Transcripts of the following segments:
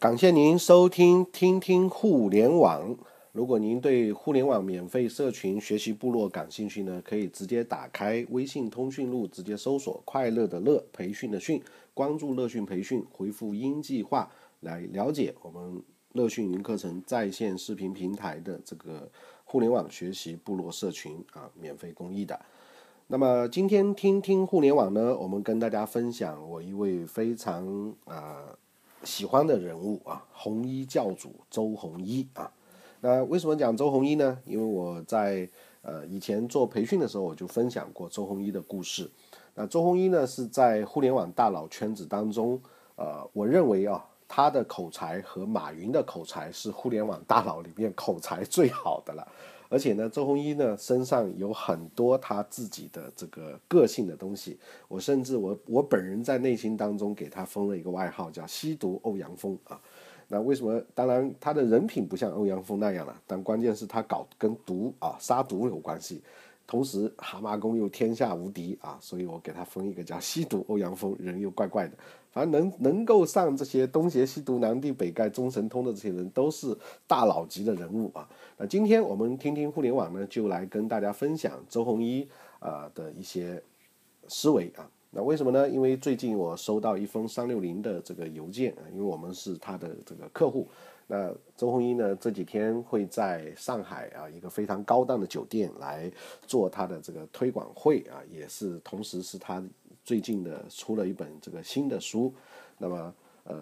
感谢您收听听听互联网。如果您对互联网免费社群学习部落感兴趣呢，可以直接打开微信通讯录，直接搜索“快乐的乐培训的训”，关注乐讯培训，回复“音计划”来了解我们乐讯云课程在线视频平台的这个互联网学习部落社群啊，免费公益的。那么今天听听互联网呢，我们跟大家分享我一位非常啊喜欢的人物啊，红衣教主周鸿祎啊。那为什么讲周鸿祎呢？因为我在呃以前做培训的时候，我就分享过周鸿祎的故事。那周鸿祎呢是在互联网大佬圈子当中，呃，我认为啊，他的口才和马云的口才是互联网大佬里面口才最好的了。而且呢，周鸿祎呢身上有很多他自己的这个个性的东西。我甚至我我本人在内心当中给他封了一个外号，叫“吸毒欧阳锋”啊。那为什么？当然，他的人品不像欧阳锋那样了，但关键是他搞跟毒啊、杀毒有关系。同时，蛤蟆功又天下无敌啊，所以我给他封一个叫“吸毒欧阳锋”，人又怪怪的。反正能能够上这些东邪西毒、南帝北丐、中神通的这些人，都是大佬级的人物啊。那今天我们听听互联网呢，就来跟大家分享周鸿祎啊的一些思维啊。那为什么呢？因为最近我收到一封三六零的这个邮件啊，因为我们是他的这个客户。那周鸿祎呢这几天会在上海啊一个非常高档的酒店来做他的这个推广会啊，也是同时是他最近的出了一本这个新的书。那么呃，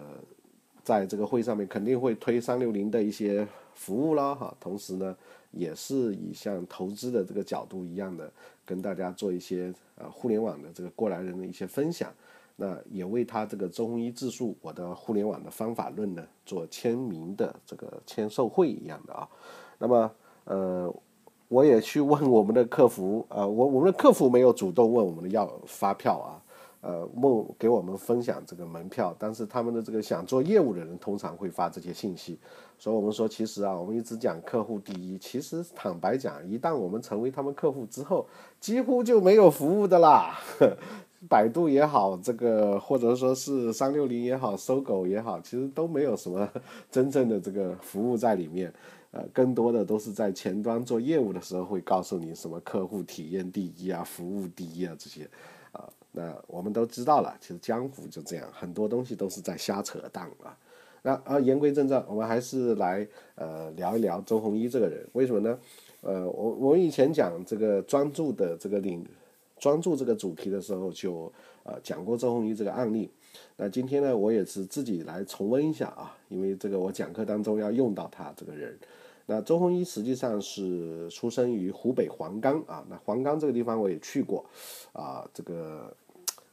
在这个会上面肯定会推三六零的一些服务啦哈，同时呢也是以像投资的这个角度一样的。跟大家做一些呃互联网的这个过来人的一些分享，那也为他这个周鸿祎自述我的互联网的方法论呢做签名的这个签售会一样的啊。那么呃，我也去问我们的客服啊，我我们的客服没有主动问我们的要发票啊。呃，问给我们分享这个门票，但是他们的这个想做业务的人通常会发这些信息，所以我们说，其实啊，我们一直讲客户第一，其实坦白讲，一旦我们成为他们客户之后，几乎就没有服务的啦。百度也好，这个或者说是三六零也好，搜狗也好，其实都没有什么 真正的这个服务在里面，呃，更多的都是在前端做业务的时候会告诉你什么客户体验第一啊，服务第一啊这些。啊那我们都知道了，其实江湖就这样，很多东西都是在瞎扯淡啊。那啊，言归正传，我们还是来呃聊一聊周鸿祎这个人。为什么呢？呃，我我以前讲这个专注的这个领专注这个主题的时候，就呃讲过周鸿祎这个案例。那今天呢，我也是自己来重温一下啊，因为这个我讲课当中要用到他这个人。那周鸿祎实际上是出生于湖北黄冈啊，那黄冈这个地方我也去过啊，这个。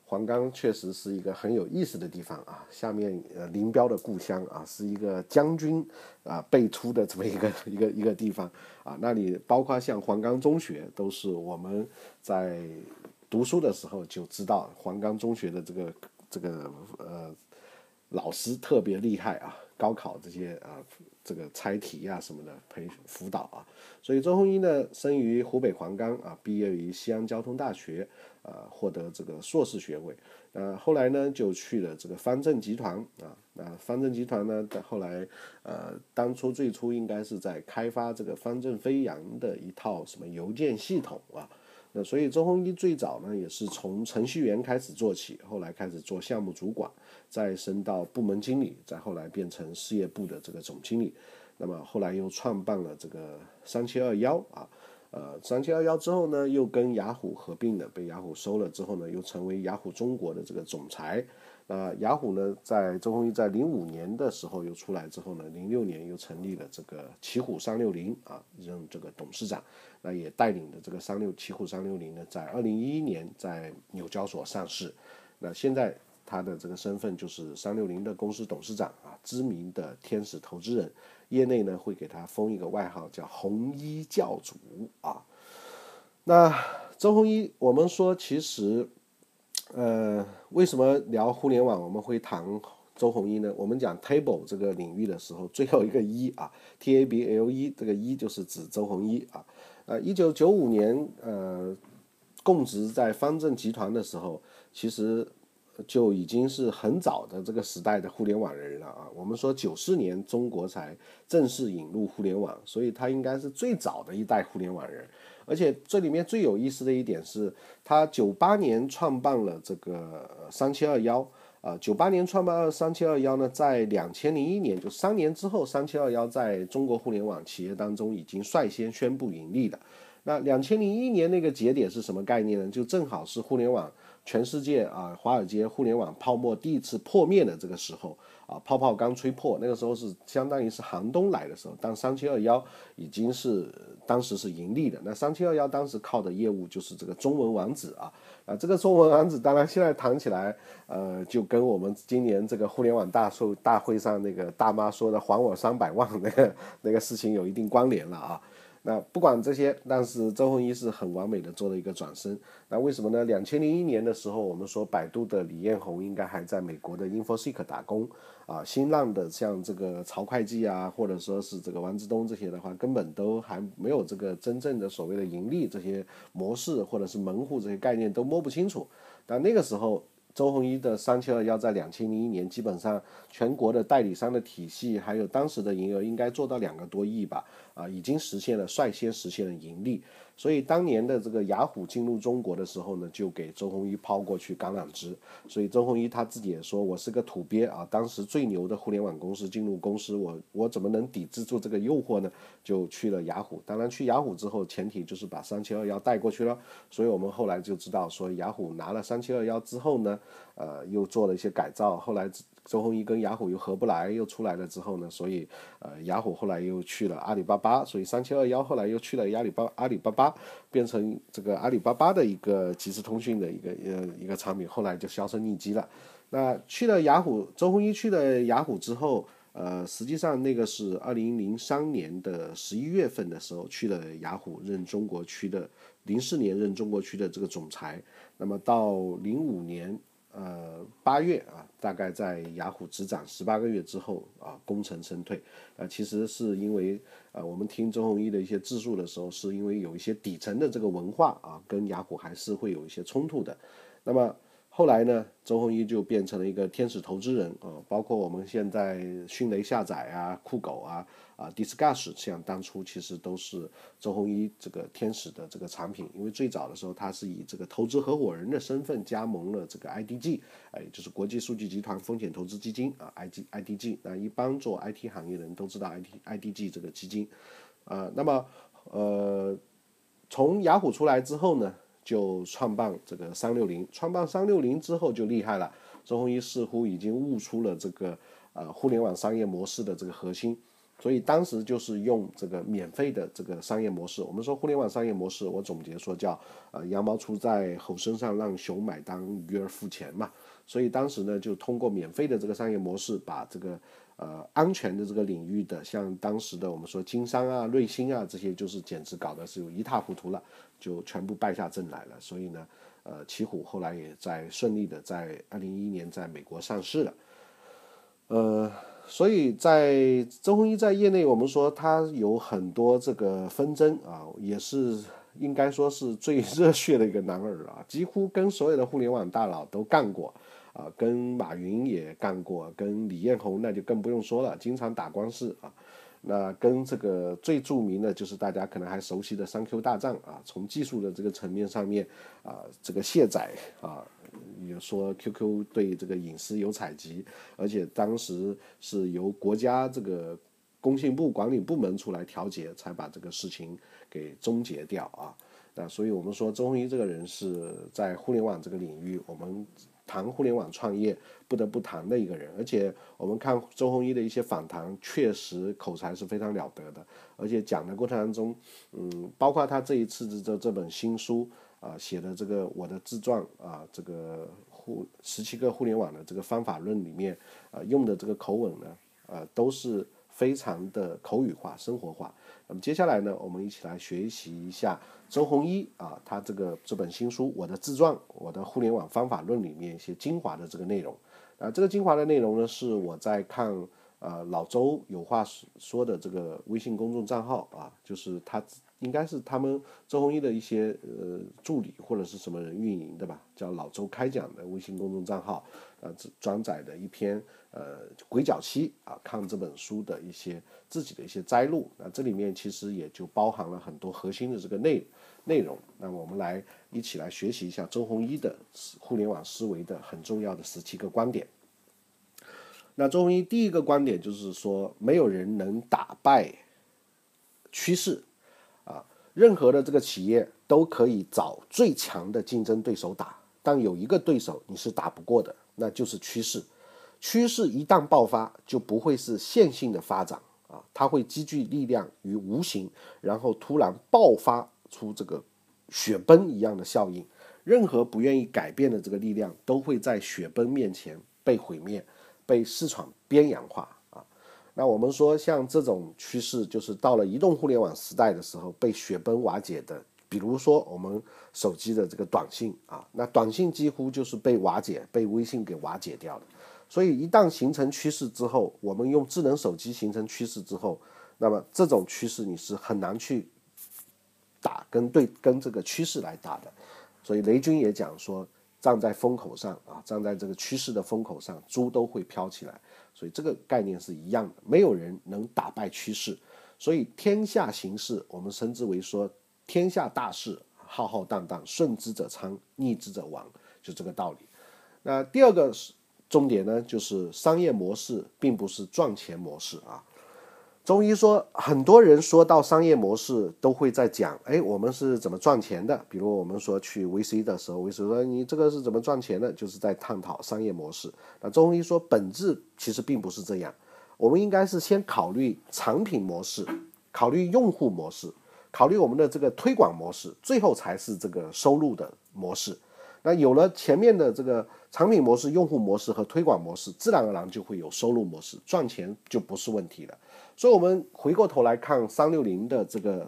黄冈确实是一个很有意思的地方啊，下面呃林彪的故乡啊，是一个将军啊辈出的这么一个一个一个地方啊，那里包括像黄冈中学，都是我们在读书的时候就知道黄冈中学的这个这个呃老师特别厉害啊，高考这些啊这个猜题啊什么的培辅导啊，所以周鸿祎呢生于湖北黄冈啊，毕业于西安交通大学。啊，获得这个硕士学位，呃，后来呢就去了这个方正集团啊，那方正集团呢，后来呃，当初最初应该是在开发这个方正飞扬的一套什么邮件系统啊，那所以周鸿祎最早呢也是从程序员开始做起，后来开始做项目主管，再升到部门经理，再后来变成事业部的这个总经理，那么后来又创办了这个三七二幺啊。呃，三七二幺之后呢，又跟雅虎合并了，被雅虎收了之后呢，又成为雅虎中国的这个总裁。那雅虎呢，在周鸿祎在零五年的时候又出来之后呢，零六年又成立了这个奇虎三六零啊，任这个董事长。那也带领的这个三六奇虎三六零呢，在二零一一年在纽交所上市。那现在他的这个身份就是三六零的公司董事长啊，知名的天使投资人。业内呢会给他封一个外号叫“红衣教主”啊。那周鸿祎，我们说其实，呃，为什么聊互联网我们会谈周鸿祎呢？我们讲 table 这个领域的时候，最后一个一啊，T A B L E 这个一就是指周鸿祎啊。呃，一九九五年呃，供职在方正集团的时候，其实就已经是很早的这个时代的互联网人了啊。我们说九四年中国才正式引入互联网，所以他应该是最早的一代互联网人。而且这里面最有意思的一点是，他九八年创办了这个三七二幺啊，九八年创办二三七二幺呢，在两千零一年就三年之后，三七二幺在中国互联网企业当中已经率先宣布盈利了。那两千零一年那个节点是什么概念呢？就正好是互联网全世界啊，华尔街互联网泡沫第一次破灭的这个时候啊，泡泡刚吹破，那个时候是相当于是寒冬来的时候。当三七二幺已经是当时是盈利的，那三七二幺当时靠的业务就是这个中文网址啊啊，这个中文网址当然现在谈起来，呃，就跟我们今年这个互联网大寿大会上那个大妈说的还我三百万那个那个事情有一定关联了啊。那不管这些，但是周鸿祎是很完美的做了一个转身。那为什么呢？两千零一年的时候，我们说百度的李彦宏应该还在美国的 InfoSeek 打工啊。新浪的像这个曹会计啊，或者说是这个王志东这些的话，根本都还没有这个真正的所谓的盈利这些模式，或者是门户这些概念都摸不清楚。但那个时候。周鸿祎的三七二幺在两千零一年，基本上全国的代理商的体系，还有当时的营业额应该做到两个多亿吧，啊，已经实现了率先实现了盈利。所以当年的这个雅虎进入中国的时候呢，就给周鸿祎抛过去橄榄枝。所以周鸿祎他自己也说，我是个土鳖啊，当时最牛的互联网公司进入公司，我我怎么能抵制住这个诱惑呢？就去了雅虎。当然去雅虎之后，前提就是把三七二幺带过去了。所以我们后来就知道，说雅虎拿了三七二幺之后呢，呃，又做了一些改造。后来。周鸿祎跟雅虎又合不来，又出来了之后呢，所以呃雅虎后来又去了阿里巴巴，所以三七二幺后来又去了阿里巴阿里巴巴，变成这个阿里巴巴的一个即时通讯的一个呃一个产品，后来就销声匿迹了。那去了雅虎，周鸿祎去了雅虎之后，呃实际上那个是二零零三年的十一月份的时候去了雅虎任中国区的，零四年任中国区的这个总裁，那么到零五年。呃，八月啊，大概在雅虎执掌十八个月之后啊，功成身退。啊，其实是因为呃，我们听周鸿祎的一些自述的时候，是因为有一些底层的这个文化啊，跟雅虎还是会有一些冲突的。那么。后来呢，周鸿祎就变成了一个天使投资人啊，包括我们现在迅雷下载啊、酷狗啊、啊 Discuss，像当初其实都是周鸿祎这个天使的这个产品，因为最早的时候他是以这个投资合伙人的身份加盟了这个 IDG，哎，就是国际数据集团风险投资基金啊，ID IDG，那一般做 IT 行业的人都知道 IT IDG 这个基金，啊，那么呃，从雅虎出来之后呢？就创办这个三六零，创办三六零之后就厉害了。周鸿祎似乎已经悟出了这个呃互联网商业模式的这个核心，所以当时就是用这个免费的这个商业模式。我们说互联网商业模式，我总结说叫呃羊毛出在猴身上，让熊买单，鱼儿付钱嘛。所以当时呢，就通过免费的这个商业模式，把这个。呃，安全的这个领域的，像当时的我们说金山啊、瑞星啊这些，就是简直搞得是一塌糊涂了，就全部败下阵来了。所以呢，呃，奇虎后来也在顺利的在二零一一年在美国上市了。呃，所以在周鸿祎在业内，我们说他有很多这个纷争啊，也是应该说是最热血的一个男儿啊，几乎跟所有的互联网大佬都干过。啊，跟马云也干过，跟李彦宏那就更不用说了，经常打官司啊。那跟这个最著名的就是大家可能还熟悉的三 Q 大战啊，从技术的这个层面上面啊，这个卸载啊，也说 QQ 对这个隐私有采集，而且当时是由国家这个工信部管理部门出来调解，才把这个事情给终结掉啊。那所以我们说周鸿祎这个人是在互联网这个领域，我们。谈互联网创业不得不谈的一个人，而且我们看周鸿祎的一些访谈，确实口才是非常了得的。而且讲的过程当中，嗯，包括他这一次的这这本新书啊，写的这个我的自传啊，这个互十七个互联网的这个方法论里面啊，用的这个口吻呢，呃，都是非常的口语化、生活化。那么接下来呢，我们一起来学习一下。周鸿祎啊，他这个这本新书《我的自传》《我的互联网方法论》里面一些精华的这个内容啊，这个精华的内容呢，是我在看呃老周有话说的这个微信公众账号啊，就是他应该是他们周鸿祎的一些呃助理或者是什么人运营的吧，叫老周开讲的微信公众账号，呃，转载的一篇呃鬼脚七啊看这本书的一些自己的一些摘录，那这里面其实也就包含了很多核心的这个内内容。那我们来一起来学习一下周鸿祎的互联网思维的很重要的十七个观点。那周鸿祎第一个观点就是说，没有人能打败趋势啊。任何的这个企业都可以找最强的竞争对手打，但有一个对手你是打不过的，那就是趋势。趋势一旦爆发，就不会是线性的发展啊，它会积聚力量于无形，然后突然爆发出这个雪崩一样的效应。任何不愿意改变的这个力量，都会在雪崩面前被毁灭，被市场边缘化啊。那我们说，像这种趋势，就是到了移动互联网时代的时候被雪崩瓦解的。比如说，我们手机的这个短信啊，那短信几乎就是被瓦解，被微信给瓦解掉了。所以，一旦形成趋势之后，我们用智能手机形成趋势之后，那么这种趋势你是很难去打跟对跟这个趋势来打的。所以，雷军也讲说，站在风口上啊，站在这个趋势的风口上，猪都会飘起来。所以这个概念是一样的，没有人能打败趋势。所以天下形势，我们称之为说天下大势，浩浩荡荡，顺之者昌，逆之者亡，就这个道理。那第二个是重点呢，就是商业模式并不是赚钱模式啊。中医说，很多人说到商业模式，都会在讲，哎，我们是怎么赚钱的？比如我们说去 VC 的时候，VC 说你这个是怎么赚钱的？就是在探讨商业模式。那中医说，本质其实并不是这样，我们应该是先考虑产品模式，考虑用户模式，考虑我们的这个推广模式，最后才是这个收入的模式。那有了前面的这个产品模式、用户模式和推广模式，自然而然就会有收入模式，赚钱就不是问题了。所以，我们回过头来看三六零的这个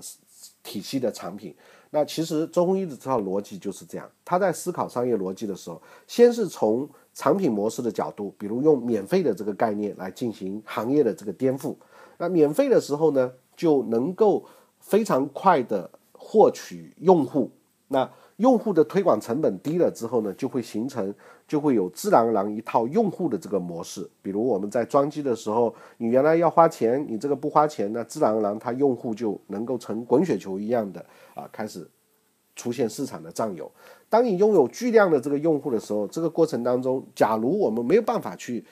体系的产品，那其实周鸿祎的这套逻辑就是这样。他在思考商业逻辑的时候，先是从产品模式的角度，比如用免费的这个概念来进行行业的这个颠覆。那免费的时候呢，就能够非常快的获取用户。那用户的推广成本低了之后呢，就会形成，就会有自然而然一套用户的这个模式。比如我们在装机的时候，你原来要花钱，你这个不花钱那，自然而然它用户就能够成滚雪球一样的啊，开始出现市场的占有。当你拥有巨量的这个用户的时候，这个过程当中，假如我们没有办法去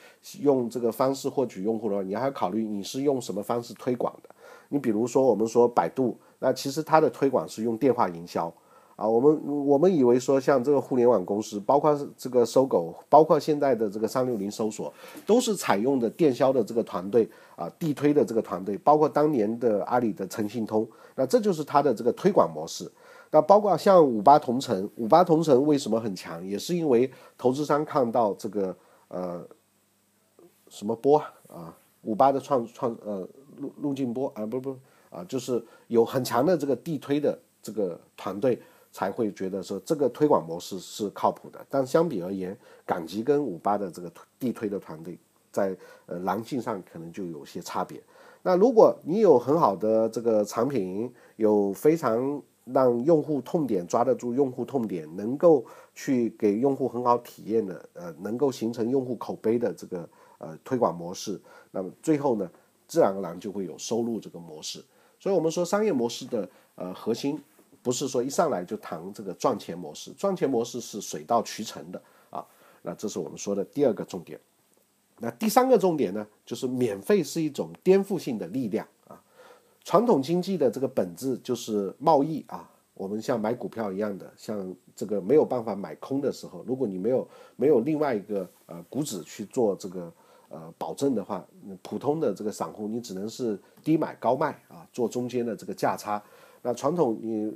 用这个方式获取用户的话，你还要考虑你是用什么方式推广的。你比如说我们说百度，那其实它的推广是用电话营销。啊，我们我们以为说像这个互联网公司，包括这个搜狗，包括现在的这个三六零搜索，都是采用的电销的这个团队啊，地推的这个团队，包括当年的阿里的诚信通，那这就是它的这个推广模式。那包括像五八同城，五八同城为什么很强，也是因为投资商看到这个呃什么波啊，五八的创创呃路路径波啊，不不啊，就是有很强的这个地推的这个团队。才会觉得说这个推广模式是靠谱的，但相比而言，赶集跟五八的这个地推的团队在呃狼性上可能就有些差别。那如果你有很好的这个产品，有非常让用户痛点抓得住用户痛点，能够去给用户很好体验的，呃，能够形成用户口碑的这个呃推广模式，那么最后呢，自然而然就会有收入这个模式。所以我们说商业模式的呃核心。不是说一上来就谈这个赚钱模式，赚钱模式是水到渠成的啊。那这是我们说的第二个重点。那第三个重点呢，就是免费是一种颠覆性的力量啊。传统经济的这个本质就是贸易啊。我们像买股票一样的，像这个没有办法买空的时候，如果你没有没有另外一个呃股指去做这个呃保证的话，普通的这个散户你只能是低买高卖啊，做中间的这个价差。那传统你。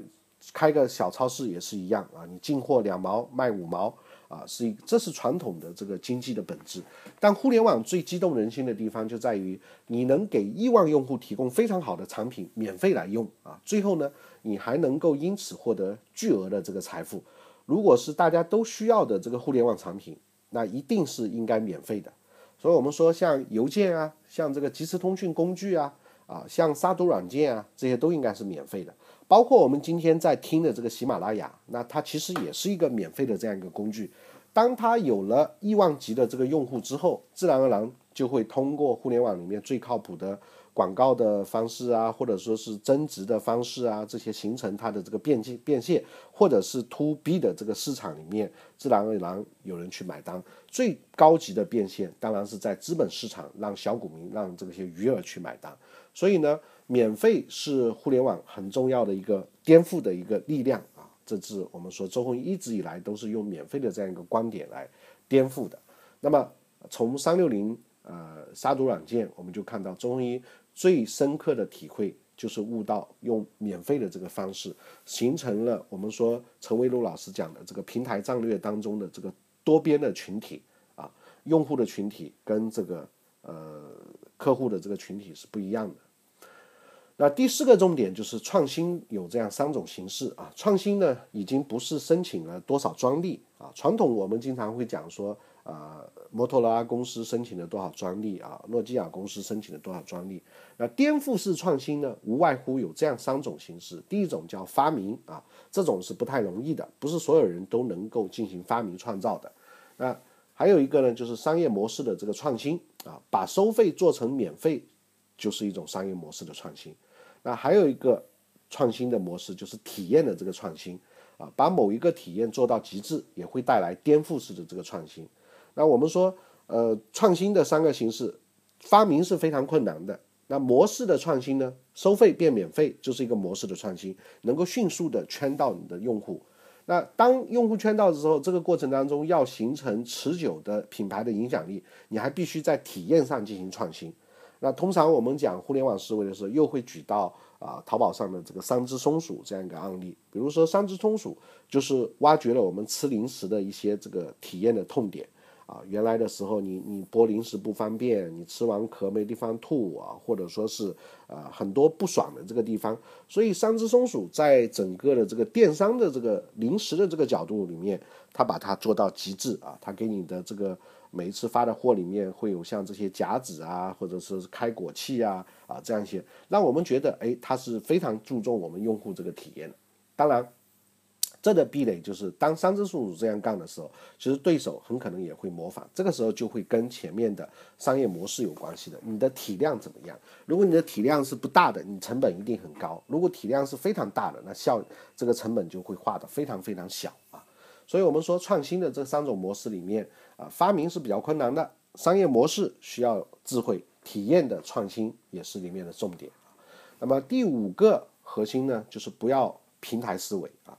开个小超市也是一样啊，你进货两毛卖五毛啊，是一这是传统的这个经济的本质。但互联网最激动人心的地方就在于，你能给亿万用户提供非常好的产品，免费来用啊，最后呢，你还能够因此获得巨额的这个财富。如果是大家都需要的这个互联网产品，那一定是应该免费的。所以我们说，像邮件啊，像这个即时通讯工具啊，啊，像杀毒软件啊，这些都应该是免费的。包括我们今天在听的这个喜马拉雅，那它其实也是一个免费的这样一个工具。当它有了亿万级的这个用户之后，自然而然就会通过互联网里面最靠谱的。广告的方式啊，或者说是增值的方式啊，这些形成它的这个变现变现，或者是 to B 的这个市场里面，自然而然有人去买单。最高级的变现，当然是在资本市场，让小股民、让这些余额去买单。所以呢，免费是互联网很重要的一个颠覆的一个力量啊。这是我们说周鸿祎一直以来都是用免费的这样一个观点来颠覆的。那么从三六零呃杀毒软件，我们就看到周鸿祎。最深刻的体会就是悟到用免费的这个方式，形成了我们说陈维禄老师讲的这个平台战略当中的这个多边的群体啊，用户的群体跟这个呃客户的这个群体是不一样的。那第四个重点就是创新有这样三种形式啊，创新呢已经不是申请了多少专利啊，传统我们经常会讲说。啊，摩托罗拉公司申请了多少专利啊？诺基亚公司申请了多少专利？那颠覆式创新呢？无外乎有这样三种形式。第一种叫发明啊，这种是不太容易的，不是所有人都能够进行发明创造的。那还有一个呢，就是商业模式的这个创新啊，把收费做成免费，就是一种商业模式的创新。那还有一个创新的模式，就是体验的这个创新啊，把某一个体验做到极致，也会带来颠覆式的这个创新。那我们说，呃，创新的三个形式，发明是非常困难的。那模式的创新呢？收费变免费就是一个模式的创新，能够迅速的圈到你的用户。那当用户圈到的时候，这个过程当中要形成持久的品牌的影响力，你还必须在体验上进行创新。那通常我们讲互联网思维的时候，又会举到啊淘宝上的这个三只松鼠这样一个案例。比如说三只松鼠就是挖掘了我们吃零食的一些这个体验的痛点。啊，原来的时候你你剥零食不方便，你吃完壳没地方吐啊，或者说是啊很多不爽的这个地方，所以三只松鼠在整个的这个电商的这个零食的这个角度里面，它把它做到极致啊，它给你的这个每一次发的货里面会有像这些夹子啊，或者是开果器啊啊这样一些，让我们觉得哎，它是非常注重我们用户这个体验，当然。这的壁垒就是，当三只松鼠这样干的时候，其实对手很可能也会模仿。这个时候就会跟前面的商业模式有关系的。你的体量怎么样？如果你的体量是不大的，你成本一定很高；如果体量是非常大的，那效这个成本就会画的非常非常小。所以，我们说创新的这三种模式里面啊，发明是比较困难的，商业模式需要智慧，体验的创新也是里面的重点。那么第五个核心呢，就是不要平台思维啊。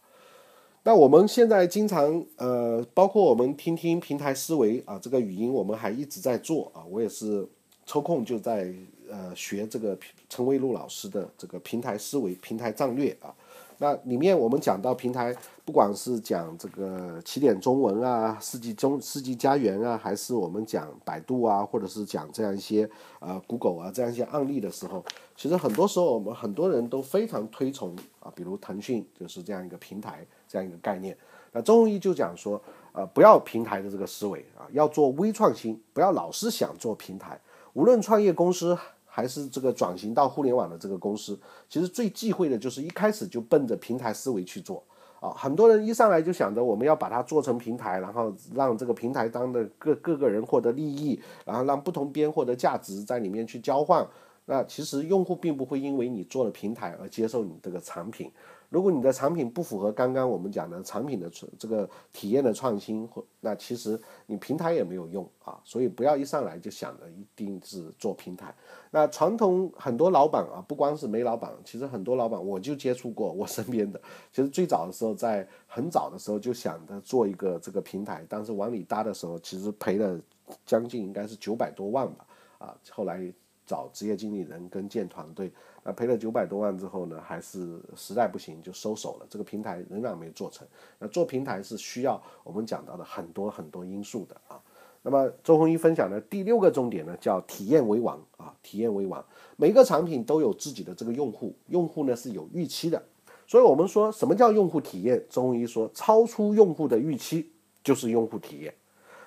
那我们现在经常呃，包括我们听听平台思维啊，这个语音我们还一直在做啊。我也是抽空就在呃学这个陈卫路老师的这个平台思维、平台战略啊。那里面我们讲到平台，不管是讲这个起点中文啊、世纪中世纪家园啊，还是我们讲百度啊，或者是讲这样一些啊 Google 啊这样一些案例的时候，其实很多时候我们很多人都非常推崇啊，比如腾讯就是这样一个平台这样一个概念。那周鸿祎就讲说，呃，不要平台的这个思维啊，要做微创新，不要老是想做平台，无论创业公司。还是这个转型到互联网的这个公司，其实最忌讳的就是一开始就奔着平台思维去做啊！很多人一上来就想着我们要把它做成平台，然后让这个平台当的各各个人获得利益，然后让不同边获得价值在里面去交换。那其实用户并不会因为你做了平台而接受你这个产品。如果你的产品不符合刚刚我们讲的产品的这个体验的创新，或那其实你平台也没有用啊，所以不要一上来就想着一定是做平台。那传统很多老板啊，不光是煤老板，其实很多老板我就接触过，我身边的，其实最早的时候在很早的时候就想着做一个这个平台，但是往里搭的时候，其实赔了将近应该是九百多万吧，啊，后来。找职业经理人跟建团队，那赔了九百多万之后呢，还是实在不行就收手了。这个平台仍然没做成。那做平台是需要我们讲到的很多很多因素的啊。那么周鸿祎分享的第六个重点呢，叫体验为王啊，体验为王。每个产品都有自己的这个用户，用户呢是有预期的。所以我们说什么叫用户体验？周鸿祎说，超出用户的预期就是用户体验。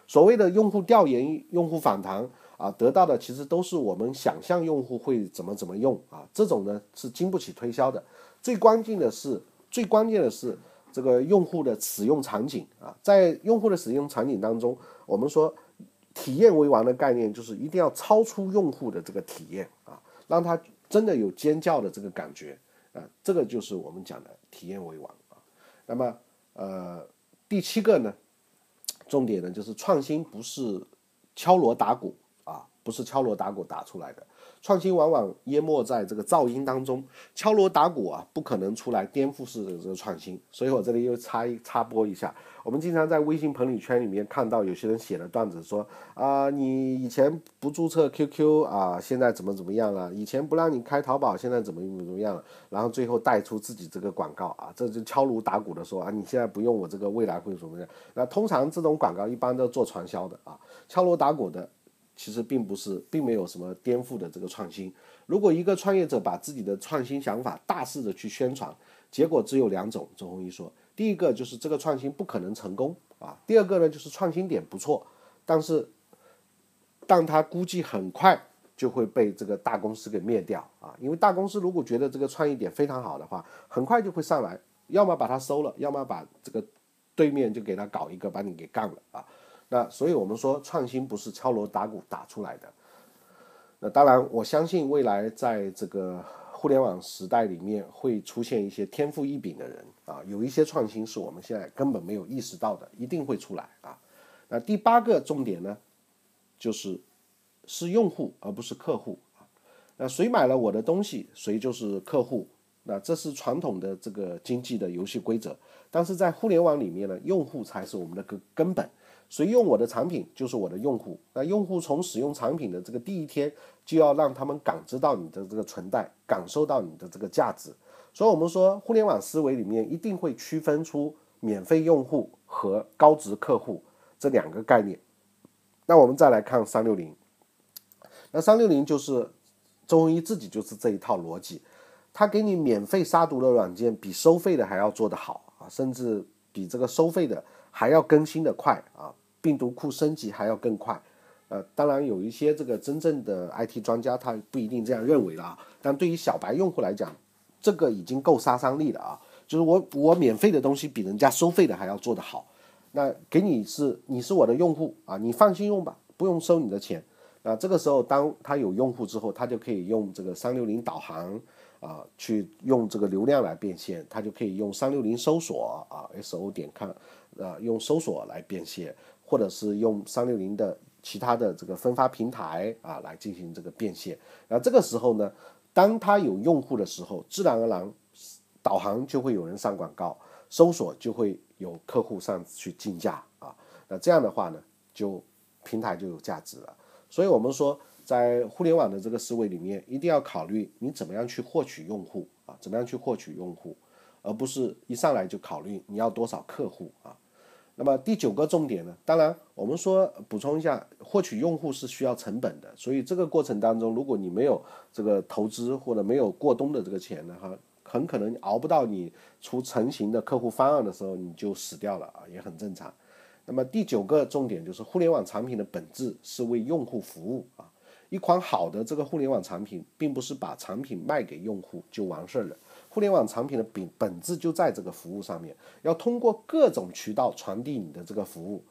所谓的用户调研、用户访谈。啊，得到的其实都是我们想象用户会怎么怎么用啊，这种呢是经不起推销的。最关键的是，最关键的是这个用户的使用场景啊，在用户的使用场景当中，我们说体验为王的概念就是一定要超出用户的这个体验啊，让他真的有尖叫的这个感觉啊，这个就是我们讲的体验为王啊。那么呃，第七个呢，重点呢就是创新不是敲锣打鼓，不是敲锣打鼓打出来的。创新往往淹没在这个噪音当中，敲锣打鼓啊，不可能出来颠覆式的这个创新。所以我这里又插一插播一下，我们经常在微信朋友圈里面看到有些人写的段子，说啊，你以前不注册 QQ 啊，现在怎么怎么样了？以前不让你开淘宝，现在怎么怎么怎么样了？然后最后带出自己这个广告啊，这就敲锣打鼓的说啊，你现在不用我这个，未来会怎么样？那通常这种广告一般都做传销的啊，敲锣打鼓的。其实并不是，并没有什么颠覆的这个创新。如果一个创业者把自己的创新想法大肆的去宣传，结果只有两种。周鸿祎说，第一个就是这个创新不可能成功啊，第二个呢就是创新点不错，但是但他估计很快就会被这个大公司给灭掉啊，因为大公司如果觉得这个创意点非常好的话，很快就会上来，要么把它收了，要么把这个对面就给他搞一个把你给干了啊。那所以，我们说创新不是敲锣打鼓打出来的。那当然，我相信未来在这个互联网时代里面，会出现一些天赋异禀的人啊，有一些创新是我们现在根本没有意识到的，一定会出来啊。那第八个重点呢，就是是用户而不是客户啊。那谁买了我的东西，谁就是客户。那这是传统的这个经济的游戏规则，但是在互联网里面呢，用户才是我们的根根本。谁用我的产品就是我的用户。那用户从使用产品的这个第一天，就要让他们感知到你的这个存在，感受到你的这个价值。所以，我们说互联网思维里面一定会区分出免费用户和高值客户这两个概念。那我们再来看三六零，那三六零就是周鸿祎自己就是这一套逻辑，他给你免费杀毒的软件比收费的还要做得好啊，甚至比这个收费的还要更新的快啊。病毒库升级还要更快，呃，当然有一些这个真正的 IT 专家他不一定这样认为了啊。但对于小白用户来讲，这个已经够杀伤力了啊。就是我我免费的东西比人家收费的还要做得好，那给你是你是我的用户啊，你放心用吧，不用收你的钱。那这个时候当他有用户之后，他就可以用这个三六零导航啊，去用这个流量来变现，他就可以用三六零搜索啊，so 点 com 啊，用搜索来变现。或者是用三六零的其他的这个分发平台啊来进行这个变现，然后这个时候呢，当他有用户的时候，自然而然导航就会有人上广告，搜索就会有客户上去竞价啊，那这样的话呢，就平台就有价值了。所以我们说，在互联网的这个思维里面，一定要考虑你怎么样去获取用户啊，怎么样去获取用户，而不是一上来就考虑你要多少客户啊。那么第九个重点呢？当然，我们说补充一下，获取用户是需要成本的，所以这个过程当中，如果你没有这个投资或者没有过冬的这个钱呢，哈，很可能熬不到你出成型的客户方案的时候，你就死掉了啊，也很正常。那么第九个重点就是，互联网产品的本质是为用户服务啊，一款好的这个互联网产品，并不是把产品卖给用户就完事儿了。互联网产品的本本质就在这个服务上面，要通过各种渠道传递你的这个服务。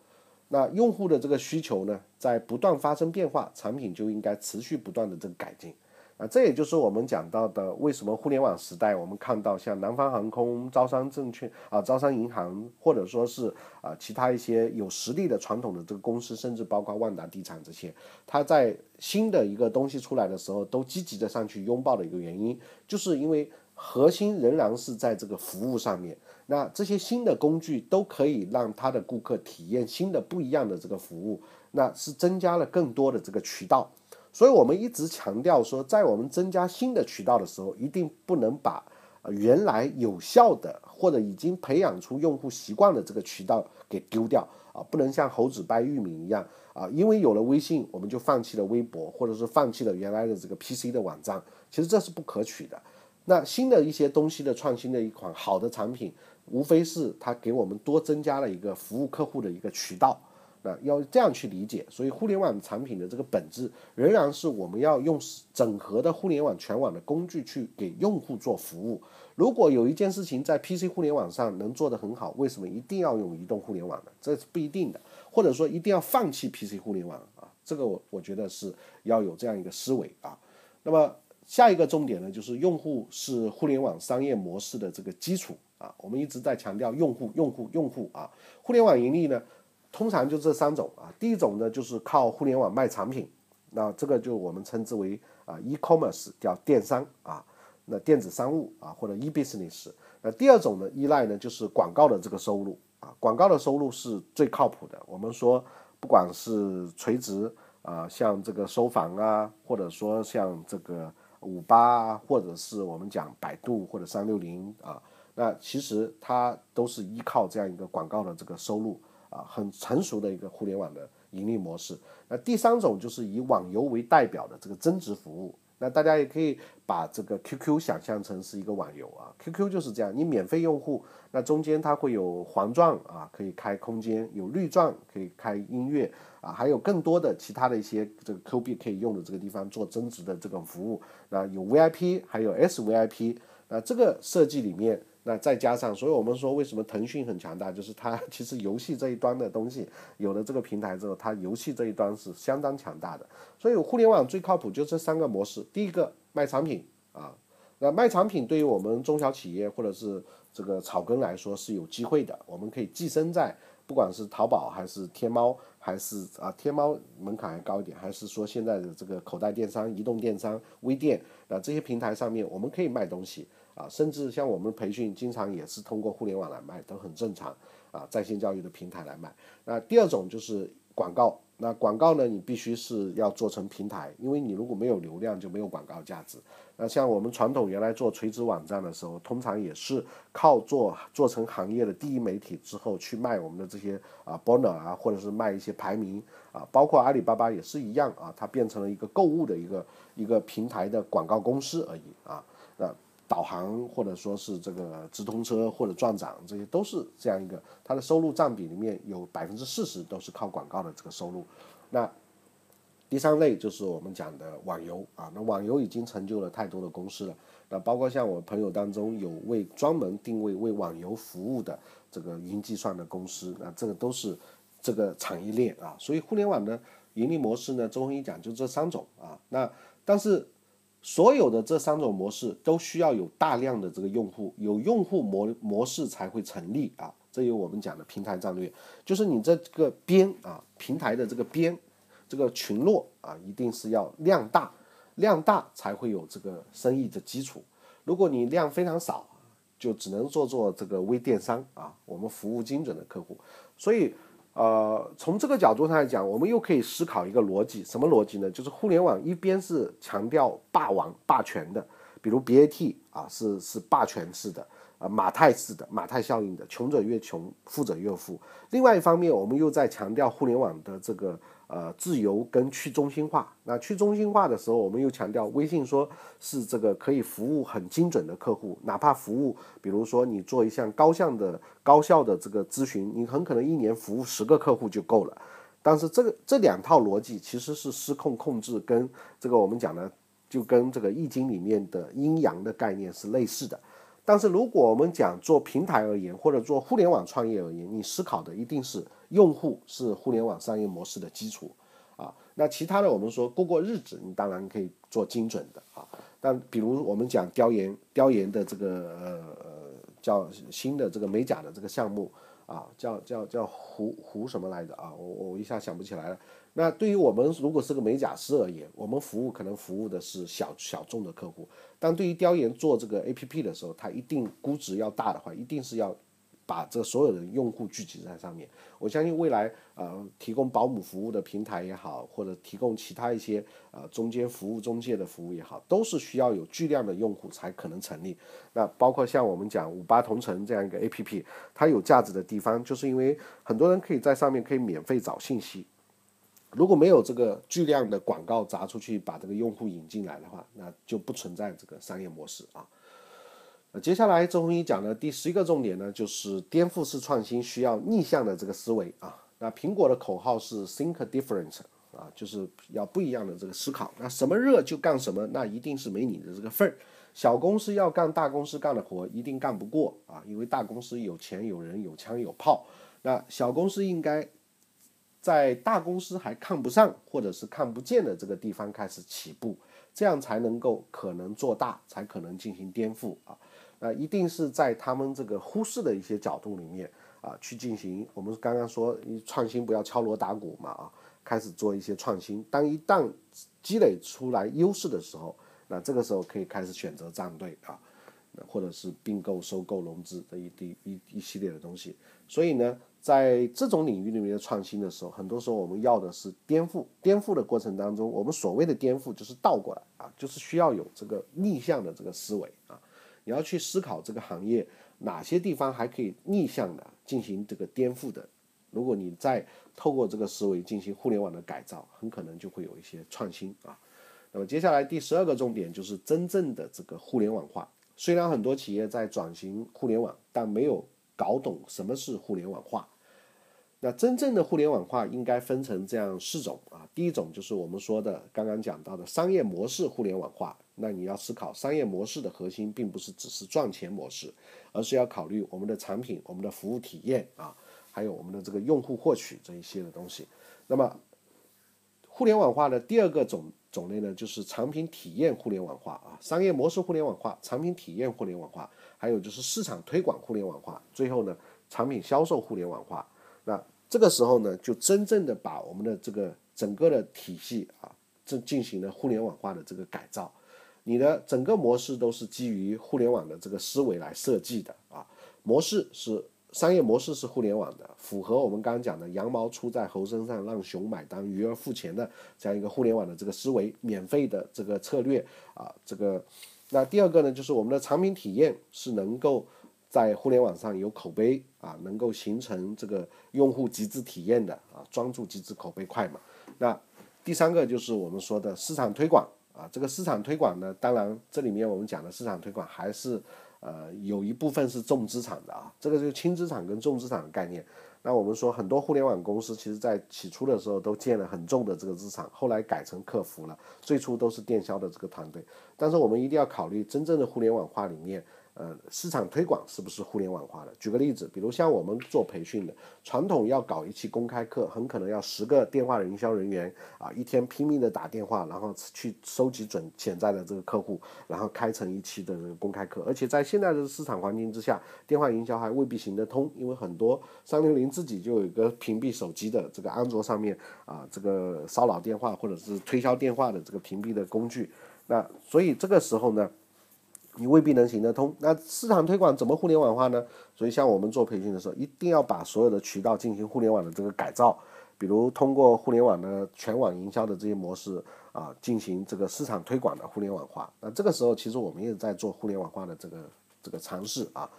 那用户的这个需求呢，在不断发生变化，产品就应该持续不断的这个改进。啊，这也就是我们讲到的，为什么互联网时代，我们看到像南方航空、招商证券啊、招商银行，或者说是啊其他一些有实力的传统的这个公司，甚至包括万达地产这些，它在新的一个东西出来的时候，都积极的上去拥抱的一个原因，就是因为。核心仍然是在这个服务上面，那这些新的工具都可以让他的顾客体验新的不一样的这个服务，那是增加了更多的这个渠道。所以我们一直强调说，在我们增加新的渠道的时候，一定不能把原来有效的或者已经培养出用户习惯的这个渠道给丢掉啊，不能像猴子掰玉米一样啊，因为有了微信，我们就放弃了微博，或者是放弃了原来的这个 PC 的网站，其实这是不可取的。那新的一些东西的创新的一款好的产品，无非是它给我们多增加了一个服务客户的一个渠道。那要这样去理解，所以互联网产品的这个本质仍然是我们要用整合的互联网全网的工具去给用户做服务。如果有一件事情在 PC 互联网上能做得很好，为什么一定要用移动互联网呢？这是不一定的，或者说一定要放弃 PC 互联网啊？这个我我觉得是要有这样一个思维啊。那么下一个重点呢，就是用户是互联网商业模式的这个基础啊。我们一直在强调用户、用户、用户啊。互联网盈利呢？通常就这三种啊，第一种呢就是靠互联网卖产品，那这个就我们称之为啊 e-commerce 叫电商啊，那电子商务啊或者 e-business。那第二种呢依赖呢就是广告的这个收入啊，广告的收入是最靠谱的。我们说不管是垂直啊，像这个收房啊，或者说像这个五八啊，或者是我们讲百度或者三六零啊，那其实它都是依靠这样一个广告的这个收入。啊，很成熟的一个互联网的盈利模式。那第三种就是以网游为代表的这个增值服务。那大家也可以把这个 QQ 想象成是一个网游啊，QQ 就是这样，你免费用户，那中间它会有黄钻啊，可以开空间，有绿钻可以开音乐啊，还有更多的其他的一些这个 Q 币可以用的这个地方做增值的这种服务。那有 VIP，还有 SVIP。那这个设计里面。那再加上，所以我们说为什么腾讯很强大，就是它 其实游戏这一端的东西有了这个平台之后，它游戏这一端是相当强大的。所以互联网最靠谱就这三个模式：第一个卖产品啊，那卖产品对于我们中小企业或者是这个草根来说是有机会的，我们可以寄生在不管是淘宝还是天猫，还是啊天猫门槛还高一点，还是说现在的这个口袋电商、移动电商、微店啊这些平台上面，我们可以卖东西。啊，甚至像我们培训，经常也是通过互联网来卖，都很正常。啊，在线教育的平台来卖。那第二种就是广告。那广告呢，你必须是要做成平台，因为你如果没有流量，就没有广告价值。那像我们传统原来做垂直网站的时候，通常也是靠做做成行业的第一媒体之后，去卖我们的这些啊 banner 啊，或者是卖一些排名啊，包括阿里巴巴也是一样啊，它变成了一个购物的一个一个平台的广告公司而已啊。导航或者说是这个直通车或者撞涨，这些都是这样一个，它的收入占比里面有百分之四十都是靠广告的这个收入。那第三类就是我们讲的网游啊，那网游已经成就了太多的公司了。那包括像我朋友当中有为专门定位为网游服务的这个云计算的公司，那这个都是这个产业链啊。所以互联网的盈利模式呢，周鸿祎讲就这三种啊。那但是。所有的这三种模式都需要有大量的这个用户，有用户模模式才会成立啊。这有我们讲的平台战略，就是你这个边啊，平台的这个边，这个群落啊，一定是要量大，量大才会有这个生意的基础。如果你量非常少，就只能做做这个微电商啊，我们服务精准的客户，所以。呃，从这个角度上来讲，我们又可以思考一个逻辑，什么逻辑呢？就是互联网一边是强调霸王霸权的，比如 BAT 啊，是是霸权式的。呃，马太式的马太效应的，穷者越穷，富者越富。另外一方面，我们又在强调互联网的这个呃自由跟去中心化。那去中心化的时候，我们又强调微信说是这个可以服务很精准的客户，哪怕服务，比如说你做一项高项的高效的这个咨询，你很可能一年服务十个客户就够了。但是这个这两套逻辑其实是失控控制，跟这个我们讲的就跟这个易经里面的阴阳的概念是类似的。但是如果我们讲做平台而言，或者做互联网创业而言，你思考的一定是用户是互联网商业模式的基础啊。那其他的我们说过过日子，你当然可以做精准的啊。但比如我们讲调研，调研的这个呃叫新的这个美甲的这个项目啊，叫叫叫胡胡什么来着啊？我我一下想不起来了。那对于我们如果是个美甲师而言，我们服务可能服务的是小小众的客户，但对于雕研做这个 A P P 的时候，它一定估值要大的话，一定是要把这所有的用户聚集在上面。我相信未来呃提供保姆服务的平台也好，或者提供其他一些呃中间服务中介的服务也好，都是需要有巨量的用户才可能成立。那包括像我们讲五八同城这样一个 A P P，它有价值的地方，就是因为很多人可以在上面可以免费找信息。如果没有这个巨量的广告砸出去，把这个用户引进来的话，那就不存在这个商业模式啊。接下来周鸿祎讲的第十一个重点呢，就是颠覆式创新需要逆向的这个思维啊。那苹果的口号是 Think Different 啊，就是要不一样的这个思考。那什么热就干什么，那一定是没你的这个份儿。小公司要干大公司干的活，一定干不过啊，因为大公司有钱有人有枪有炮。那小公司应该在大公司还看不上或者是看不见的这个地方开始起步，这样才能够可能做大，才可能进行颠覆啊。那一定是在他们这个忽视的一些角度里面啊，去进行。我们刚刚说创新不要敲锣打鼓嘛啊，开始做一些创新。当一旦积累出来优势的时候，那这个时候可以开始选择站队啊，或者是并购、收购、融资这一一一一系列的东西。所以呢，在这种领域里面的创新的时候，很多时候我们要的是颠覆。颠覆的过程当中，我们所谓的颠覆就是倒过来啊，就是需要有这个逆向的这个思维啊。你要去思考这个行业哪些地方还可以逆向的进行这个颠覆的，如果你再透过这个思维进行互联网的改造，很可能就会有一些创新啊。那么接下来第十二个重点就是真正的这个互联网化。虽然很多企业在转型互联网，但没有搞懂什么是互联网化。那真正的互联网化应该分成这样四种啊，第一种就是我们说的刚刚讲到的商业模式互联网化。那你要思考商业模式的核心，并不是只是赚钱模式，而是要考虑我们的产品、我们的服务体验啊，还有我们的这个用户获取这一些的东西。那么，互联网化的第二个种种类呢，就是产品体验互联网化啊，商业模式互联网化、产品体验互联网化，还有就是市场推广互联网化，最后呢，产品销售互联网化。那这个时候呢，就真正的把我们的这个整个的体系啊，正进行了互联网化的这个改造。你的整个模式都是基于互联网的这个思维来设计的啊，模式是商业模式是互联网的，符合我们刚刚讲的“羊毛出在猴身上，让熊买单，鱼儿付钱”的这样一个互联网的这个思维，免费的这个策略啊，这个那第二个呢，就是我们的产品体验是能够在互联网上有口碑啊，能够形成这个用户极致体验的啊，专注极致口碑快嘛。那第三个就是我们说的市场推广。啊，这个市场推广呢，当然这里面我们讲的市场推广还是，呃，有一部分是重资产的啊，这个就是轻资产跟重资产的概念。那我们说很多互联网公司其实在起初的时候都建了很重的这个资产，后来改成客服了，最初都是电销的这个团队。但是我们一定要考虑真正的互联网化里面。呃，市场推广是不是互联网化的？举个例子，比如像我们做培训的，传统要搞一期公开课，很可能要十个电话营销人员啊，一天拼命的打电话，然后去收集准潜在的这个客户，然后开成一期的这个公开课。而且在现在的市场环境之下，电话营销还未必行得通，因为很多三六零自己就有一个屏蔽手机的这个安卓上面啊，这个骚扰电话或者是推销电话的这个屏蔽的工具。那所以这个时候呢？你未必能行得通。那市场推广怎么互联网化呢？所以像我们做培训的时候，一定要把所有的渠道进行互联网的这个改造，比如通过互联网的全网营销的这些模式啊，进行这个市场推广的互联网化。那这个时候其实我们也在做互联网化的这个这个尝试啊。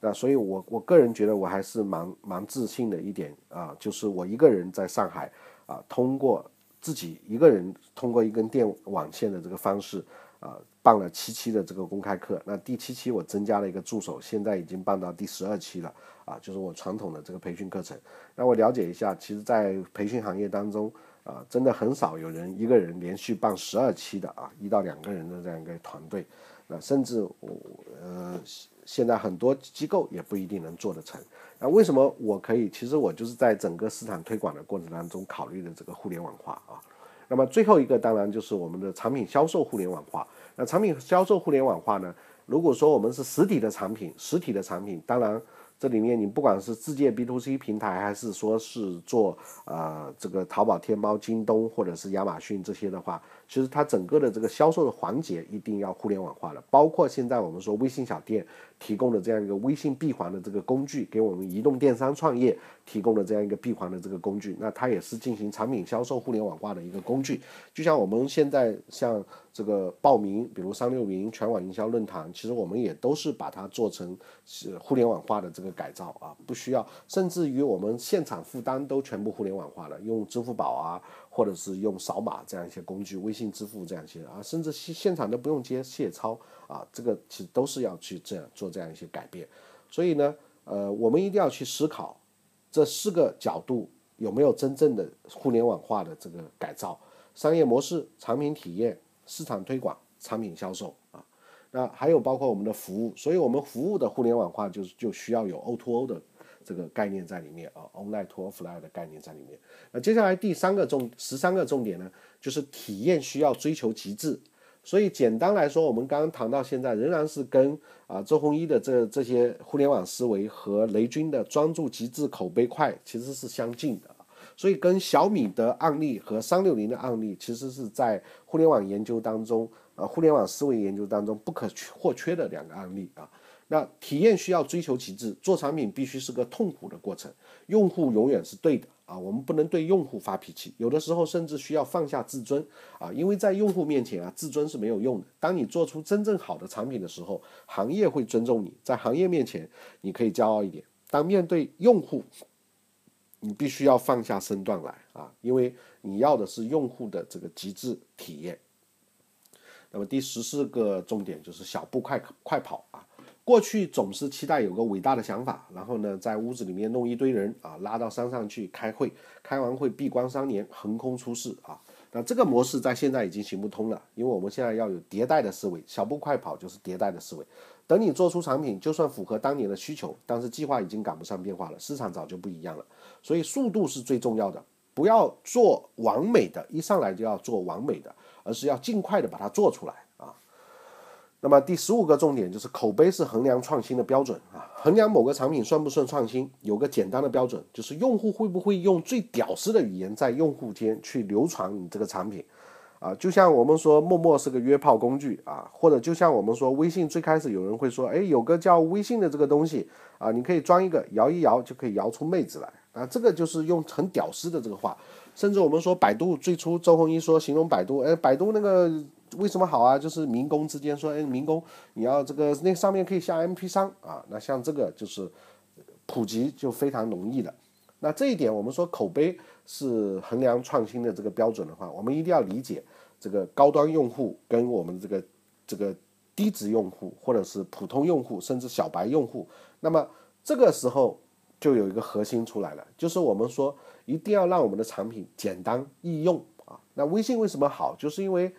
那所以我我个人觉得我还是蛮蛮自信的一点啊，就是我一个人在上海啊，通过自己一个人通过一根电网线的这个方式。啊，办了七期的这个公开课，那第七期我增加了一个助手，现在已经办到第十二期了啊，就是我传统的这个培训课程。那我了解一下，其实，在培训行业当中啊，真的很少有人一个人连续办十二期的啊，一到两个人的这样一个团队，那甚至我呃，现在很多机构也不一定能做得成。那为什么我可以？其实我就是在整个市场推广的过程当中考虑的这个互联网化啊。那么最后一个当然就是我们的产品销售互联网化。那产品销售互联网化呢？如果说我们是实体的产品，实体的产品，当然这里面你不管是自建 B to C 平台，还是说是做呃这个淘宝、天猫、京东或者是亚马逊这些的话。其实它整个的这个销售的环节一定要互联网化了，包括现在我们说微信小店提供的这样一个微信闭环的这个工具，给我们移动电商创业提供的这样一个闭环的这个工具，那它也是进行产品销售互联网化的一个工具。就像我们现在像这个报名，比如三六零全网营销论坛，其实我们也都是把它做成是互联网化的这个改造啊，不需要，甚至于我们现场负担都全部互联网化了，用支付宝啊。或者是用扫码这样一些工具，微信支付这样一些啊，甚至现现场都不用接谢钞啊，这个其实都是要去这样做这样一些改变。所以呢，呃，我们一定要去思考这四个角度，有没有真正的互联网化的这个改造？商业模式、产品体验、市场推广、产品销售啊，那还有包括我们的服务，所以我们服务的互联网化就是就需要有 O2O 的这个概念在里面啊，online to offline 的概念在里面。那接下来第三个重十三个重点呢，就是体验需要追求极致。所以简单来说，我们刚刚谈到现在，仍然是跟啊周鸿祎的这这些互联网思维和雷军的专注极致、口碑快其实是相近的。所以跟小米的案例和三六零的案例，其实是在互联网研究当中，呃，互联网思维研究当中不可或缺的两个案例啊。那体验需要追求极致，做产品必须是个痛苦的过程，用户永远是对的啊，我们不能对用户发脾气，有的时候甚至需要放下自尊啊，因为在用户面前啊，自尊是没有用的。当你做出真正好的产品的时候，行业会尊重你，在行业面前你可以骄傲一点。当面对用户，你必须要放下身段来啊，因为你要的是用户的这个极致体验。那么第十四个重点就是小步快快跑啊。过去总是期待有个伟大的想法，然后呢，在屋子里面弄一堆人啊，拉到山上去开会，开完会闭关三年，横空出世啊。那这个模式在现在已经行不通了，因为我们现在要有迭代的思维，小步快跑就是迭代的思维。等你做出产品，就算符合当年的需求，但是计划已经赶不上变化了，市场早就不一样了。所以速度是最重要的，不要做完美的，一上来就要做完美的，而是要尽快的把它做出来。那么第十五个重点就是口碑是衡量创新的标准啊，衡量某个产品算不算创新，有个简单的标准，就是用户会不会用最屌丝的语言在用户间去流传你这个产品。啊，就像我们说陌陌是个约炮工具啊，或者就像我们说微信最开始有人会说，哎，有个叫微信的这个东西啊，你可以装一个，摇一摇就可以摇出妹子来啊，这个就是用很屌丝的这个话。甚至我们说百度最初周鸿祎说形容百度，哎，百度那个为什么好啊？就是民工之间说，哎，民工你要这个那上面可以下 MP 三啊，那像这个就是普及就非常容易的。那这一点我们说口碑是衡量创新的这个标准的话，我们一定要理解。这个高端用户跟我们这个这个低值用户，或者是普通用户，甚至小白用户，那么这个时候就有一个核心出来了，就是我们说一定要让我们的产品简单易用啊。那微信为什么好？就是因为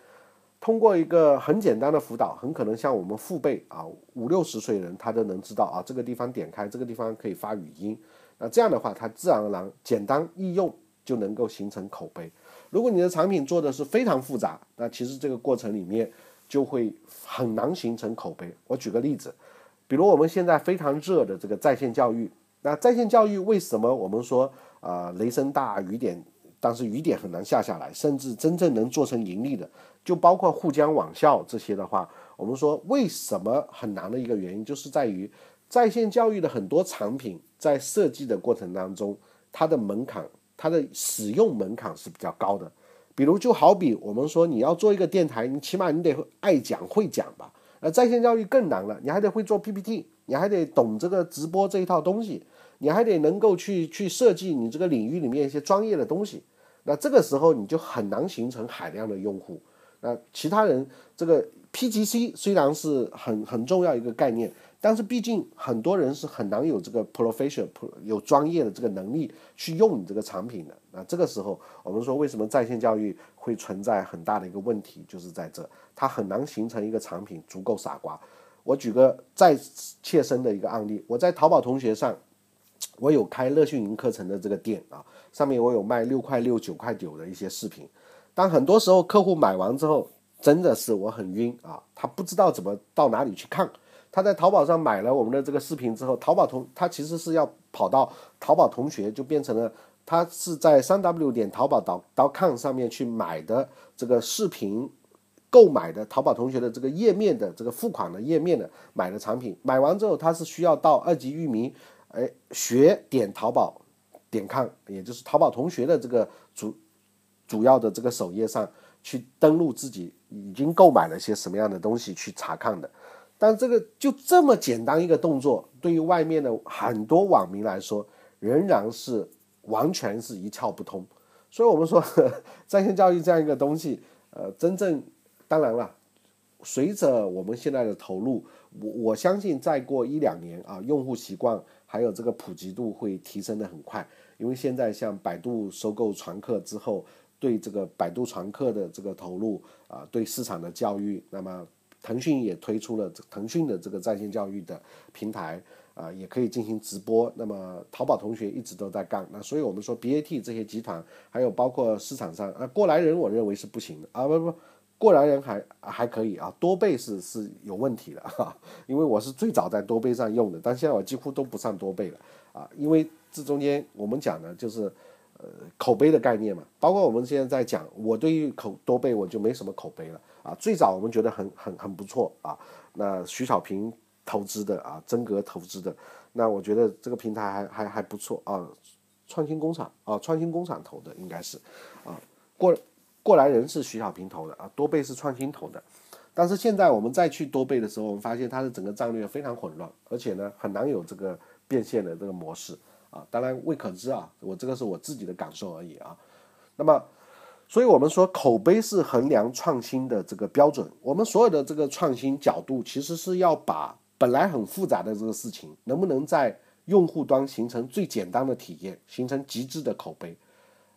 通过一个很简单的辅导，很可能像我们父辈啊五六十岁人，他都能知道啊这个地方点开，这个地方可以发语音。那这样的话，它自然而然简单易用，就能够形成口碑。如果你的产品做的是非常复杂，那其实这个过程里面就会很难形成口碑。我举个例子，比如我们现在非常热的这个在线教育，那在线教育为什么我们说啊雷声大雨点，但是雨点很难下下来，甚至真正能做成盈利的，就包括沪江网校这些的话，我们说为什么很难的一个原因，就是在于在线教育的很多产品在设计的过程当中，它的门槛。它的使用门槛是比较高的，比如就好比我们说你要做一个电台，你起码你得爱讲会讲吧。而在线教育更难了，你还得会做 PPT，你还得懂这个直播这一套东西，你还得能够去去设计你这个领域里面一些专业的东西。那这个时候你就很难形成海量的用户。那其他人这个 PGC 虽然是很很重要一个概念。但是毕竟很多人是很难有这个 professional 有专业的这个能力去用你这个产品的。那这个时候，我们说为什么在线教育会存在很大的一个问题，就是在这，它很难形成一个产品足够傻瓜。我举个再切身的一个案例，我在淘宝同学上，我有开乐讯营课程的这个店啊，上面我有卖六块六、九块九的一些视频，但很多时候客户买完之后，真的是我很晕啊，他不知道怎么到哪里去看。他在淘宝上买了我们的这个视频之后，淘宝同他其实是要跑到淘宝同学，就变成了他是在三 w 点淘宝导导 com 上面去买的这个视频购买的淘宝同学的这个页面的这个付款的页面的买的产品，买完之后他是需要到二级域名，哎学点淘宝点 com，也就是淘宝同学的这个主主要的这个首页上去登录自己已经购买了些什么样的东西去查看的。但这个就这么简单一个动作，对于外面的很多网民来说，仍然是完全是一窍不通。所以，我们说 在线教育这样一个东西，呃，真正当然了，随着我们现在的投入，我我相信再过一两年啊，用户习惯还有这个普及度会提升的很快。因为现在像百度收购传课之后，对这个百度传课的这个投入啊，对市场的教育，那么腾讯也推出了腾讯的这个在线教育的平台啊，也可以进行直播。那么淘宝同学一直都在干，那所以我们说 BAT 这些集团，还有包括市场上啊，过来人我认为是不行的啊，不不。过来人还还可以啊，多倍是是有问题的哈，因为我是最早在多倍上用的，但现在我几乎都不上多倍了啊，因为这中间我们讲的就是呃口碑的概念嘛，包括我们现在在讲，我对于口多倍我就没什么口碑了啊，最早我们觉得很很很不错啊，那徐小平投资的啊，真格投资的，那我觉得这个平台还还还不错啊，创新工厂啊，创新工厂投的应该是啊过。过来人是徐小平投的啊，多倍是创新投的，但是现在我们再去多倍的时候，我们发现它的整个战略非常混乱，而且呢很难有这个变现的这个模式啊，当然未可知啊，我这个是我自己的感受而已啊。那么，所以我们说口碑是衡量创新的这个标准，我们所有的这个创新角度其实是要把本来很复杂的这个事情，能不能在用户端形成最简单的体验，形成极致的口碑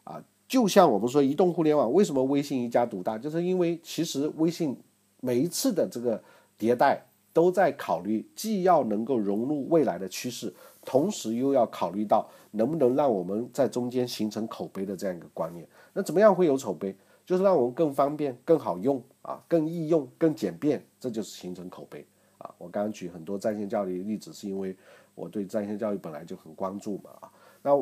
啊。就像我们说移动互联网为什么微信一家独大，就是因为其实微信每一次的这个迭代都在考虑，既要能够融入未来的趋势，同时又要考虑到能不能让我们在中间形成口碑的这样一个观念。那怎么样会有口碑？就是让我们更方便、更好用啊，更易用、更简便，这就是形成口碑啊。我刚刚举很多在线教育的例子，是因为我对在线教育本来就很关注嘛啊。那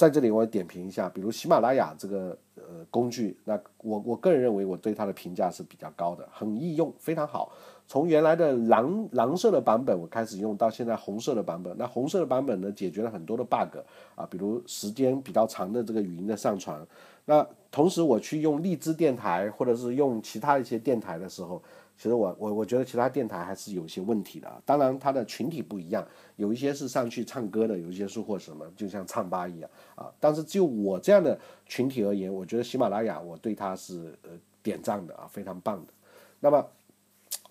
在这里我点评一下，比如喜马拉雅这个呃工具，那我我个人认为我对它的评价是比较高的，很易用，非常好。从原来的蓝蓝色的版本我开始用到现在红色的版本，那红色的版本呢解决了很多的 bug 啊，比如时间比较长的这个语音的上传。那同时我去用荔枝电台或者是用其他一些电台的时候。其实我我我觉得其他电台还是有些问题的，当然它的群体不一样，有一些是上去唱歌的，有一些是或什么，就像唱吧一样啊。但是就我这样的群体而言，我觉得喜马拉雅我对它是呃点赞的啊，非常棒的。那么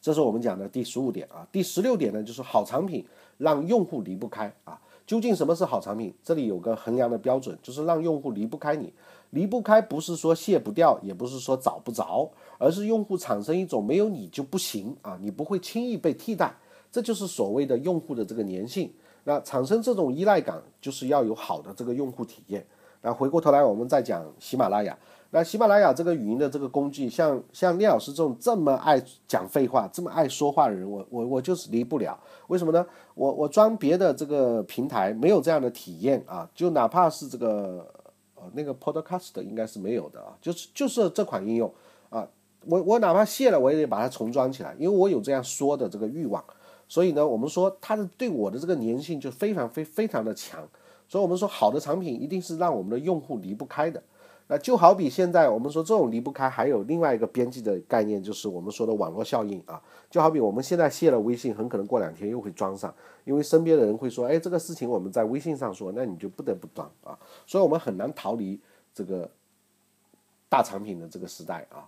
这是我们讲的第十五点啊，第十六点呢就是好产品让用户离不开啊。究竟什么是好产品？这里有个衡量的标准，就是让用户离不开你。离不开不是说卸不掉，也不是说找不着，而是用户产生一种没有你就不行啊，你不会轻易被替代，这就是所谓的用户的这个粘性。那产生这种依赖感，就是要有好的这个用户体验。那回过头来，我们再讲喜马拉雅。那喜马拉雅这个语音的这个工具，像像聂老师这种这么爱讲废话、这么爱说话的人，我我我就是离不了。为什么呢？我我装别的这个平台没有这样的体验啊，就哪怕是这个。那个 Podcast 应该是没有的啊，就是就是这款应用啊，我我哪怕卸了，我也得把它重装起来，因为我有这样说的这个欲望。所以呢，我们说它的对我的这个粘性就非常非非常的强。所以我们说好的产品一定是让我们的用户离不开的。那就好比现在我们说这种离不开，还有另外一个边际的概念，就是我们说的网络效应啊。就好比我们现在卸了微信，很可能过两天又会装上，因为身边的人会说，哎，这个事情我们在微信上说，那你就不得不装啊。所以，我们很难逃离这个大产品的这个时代啊。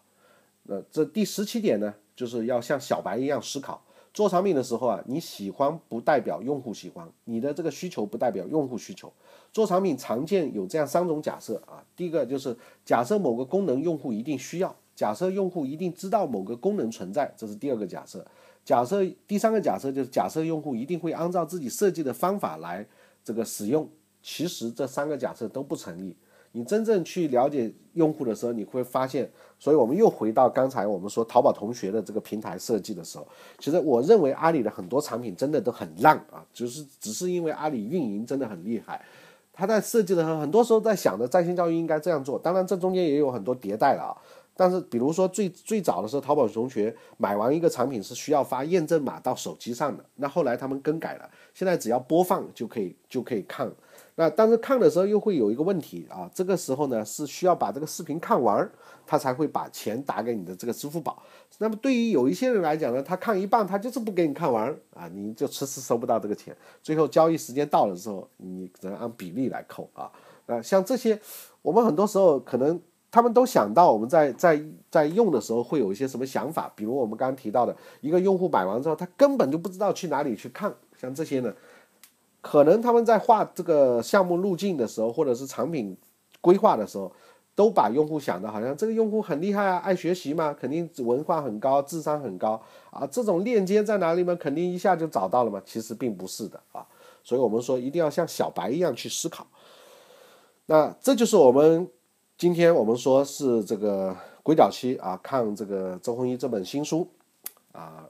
那这第十七点呢，就是要像小白一样思考。做产品的时候啊，你喜欢不代表用户喜欢，你的这个需求不代表用户需求。做产品常见有这样三种假设啊，第一个就是假设某个功能用户一定需要，假设用户一定知道某个功能存在，这是第二个假设。假设第三个假设就是假设用户一定会按照自己设计的方法来这个使用，其实这三个假设都不成立。你真正去了解用户的时候，你会发现，所以我们又回到刚才我们说淘宝同学的这个平台设计的时候，其实我认为阿里的很多产品真的都很烂啊，就是只是因为阿里运营真的很厉害，他在设计的时候，很多时候在想着在线教育应该这样做，当然这中间也有很多迭代了啊。但是比如说最最早的时候，淘宝同学买完一个产品是需要发验证码到手机上的，那后来他们更改了，现在只要播放就可以就可以看。那但是看的时候又会有一个问题啊，这个时候呢是需要把这个视频看完，他才会把钱打给你的这个支付宝。那么对于有一些人来讲呢，他看一半，他就是不给你看完啊，你就迟迟收不到这个钱。最后交易时间到了之后，你只能按比例来扣啊。那像这些，我们很多时候可能他们都想到我们在在在用的时候会有一些什么想法，比如我们刚刚提到的一个用户买完之后，他根本就不知道去哪里去看，像这些呢。可能他们在画这个项目路径的时候，或者是产品规划的时候，都把用户想的好像这个用户很厉害啊，爱学习嘛，肯定文化很高，智商很高啊，这种链接在哪里嘛，肯定一下就找到了嘛。其实并不是的啊，所以我们说一定要像小白一样去思考。那这就是我们今天我们说是这个鬼脚七啊，看这个周鸿祎这本新书啊，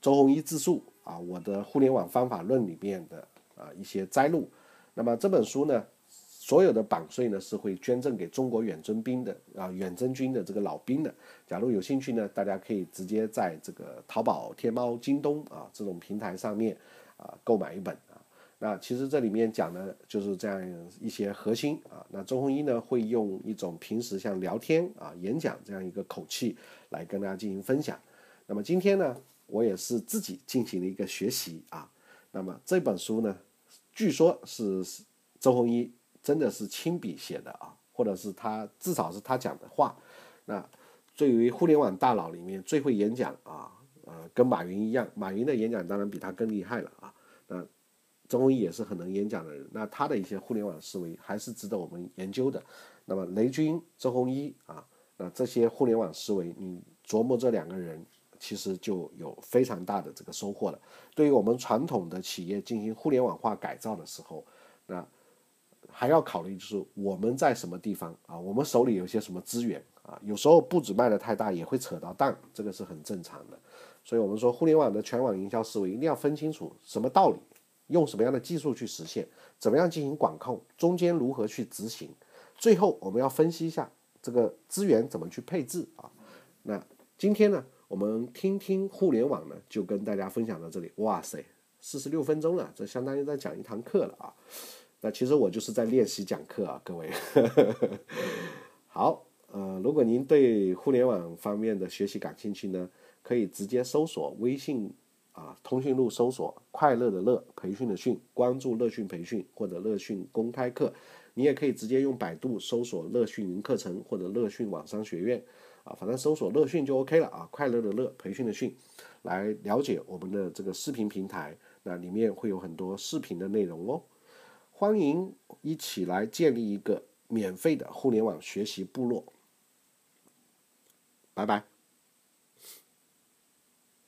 周鸿祎自述啊，我的互联网方法论里面的。啊，一些摘录。那么这本书呢，所有的版税呢是会捐赠给中国远征兵的啊，远征军的这个老兵的。假如有兴趣呢，大家可以直接在这个淘宝、天猫、京东啊这种平台上面啊购买一本啊。那其实这里面讲的就是这样一些核心啊。那周鸿祎呢会用一种平时像聊天啊、演讲这样一个口气来跟大家进行分享。那么今天呢，我也是自己进行了一个学习啊。那么这本书呢？据说是周鸿祎真的是亲笔写的啊，或者是他至少是他讲的话。那对于互联网大佬里面最会演讲啊，呃，跟马云一样，马云的演讲当然比他更厉害了啊。那周鸿祎也是很能演讲的人，那他的一些互联网思维还是值得我们研究的。那么雷军、周鸿祎啊，那这些互联网思维，你琢磨这两个人。其实就有非常大的这个收获了。对于我们传统的企业进行互联网化改造的时候，那还要考虑就是我们在什么地方啊？我们手里有些什么资源啊？有时候步子迈得太大也会扯到档，这个是很正常的。所以我们说互联网的全网营销思维一定要分清楚什么道理，用什么样的技术去实现，怎么样进行管控，中间如何去执行，最后我们要分析一下这个资源怎么去配置啊？那今天呢？我们听听互联网呢，就跟大家分享到这里。哇塞，四十六分钟了，这相当于在讲一堂课了啊！那其实我就是在练习讲课啊，各位。好，呃，如果您对互联网方面的学习感兴趣呢，可以直接搜索微信啊，通讯录搜索“快乐的乐培训的训”，关注乐讯培训或者乐讯公开课。你也可以直接用百度搜索“乐讯云课程”或者“乐讯网商学院”。啊，反正搜索乐讯就 OK 了啊，快乐的乐，培训的训，来了解我们的这个视频平台，那里面会有很多视频的内容哦，欢迎一起来建立一个免费的互联网学习部落，拜拜。